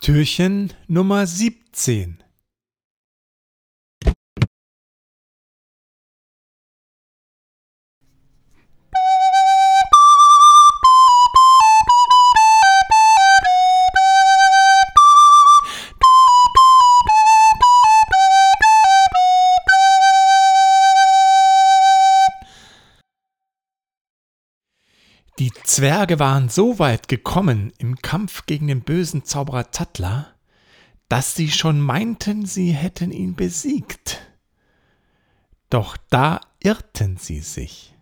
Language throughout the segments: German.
Türchen Nummer 17 Die Zwerge waren so weit gekommen im Kampf gegen den bösen Zauberer Tattler, dass sie schon meinten, sie hätten ihn besiegt. Doch da irrten sie sich.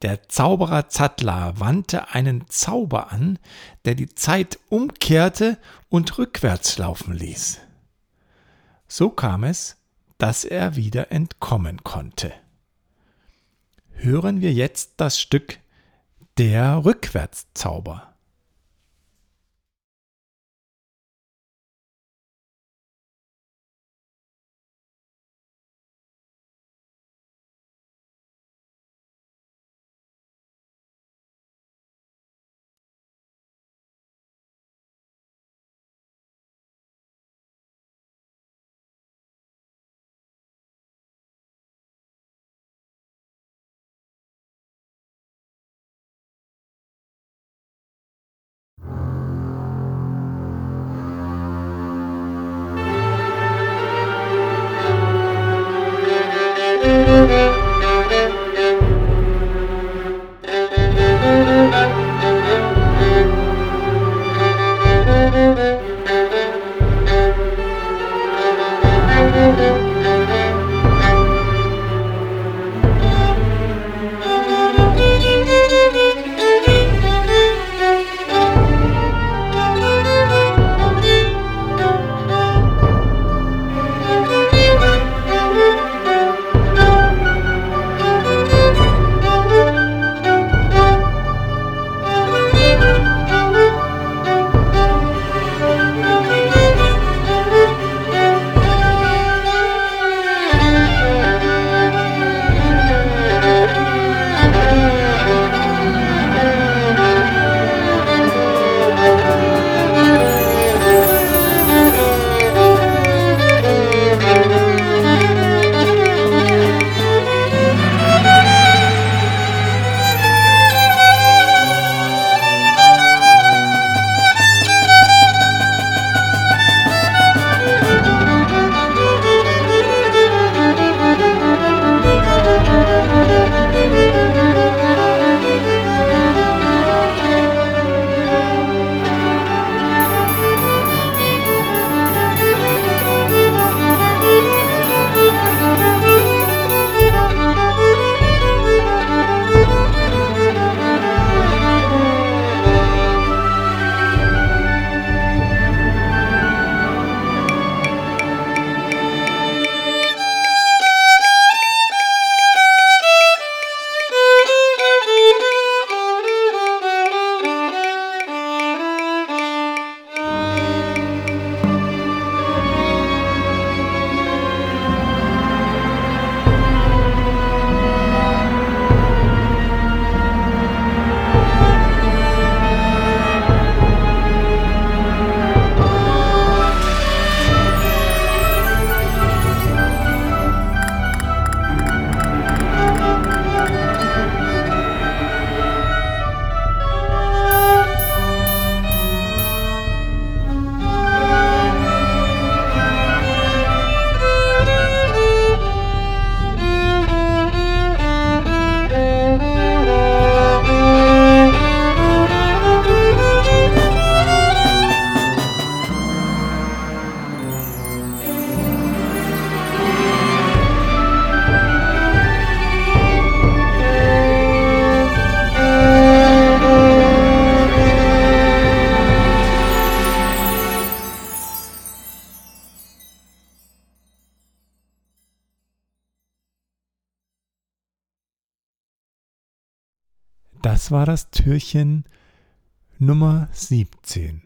Der Zauberer Zattler wandte einen Zauber an, der die Zeit umkehrte und rückwärts laufen ließ. So kam es, dass er wieder entkommen konnte. Hören wir jetzt das Stück der Rückwärtszauber Das war das Türchen Nummer 17.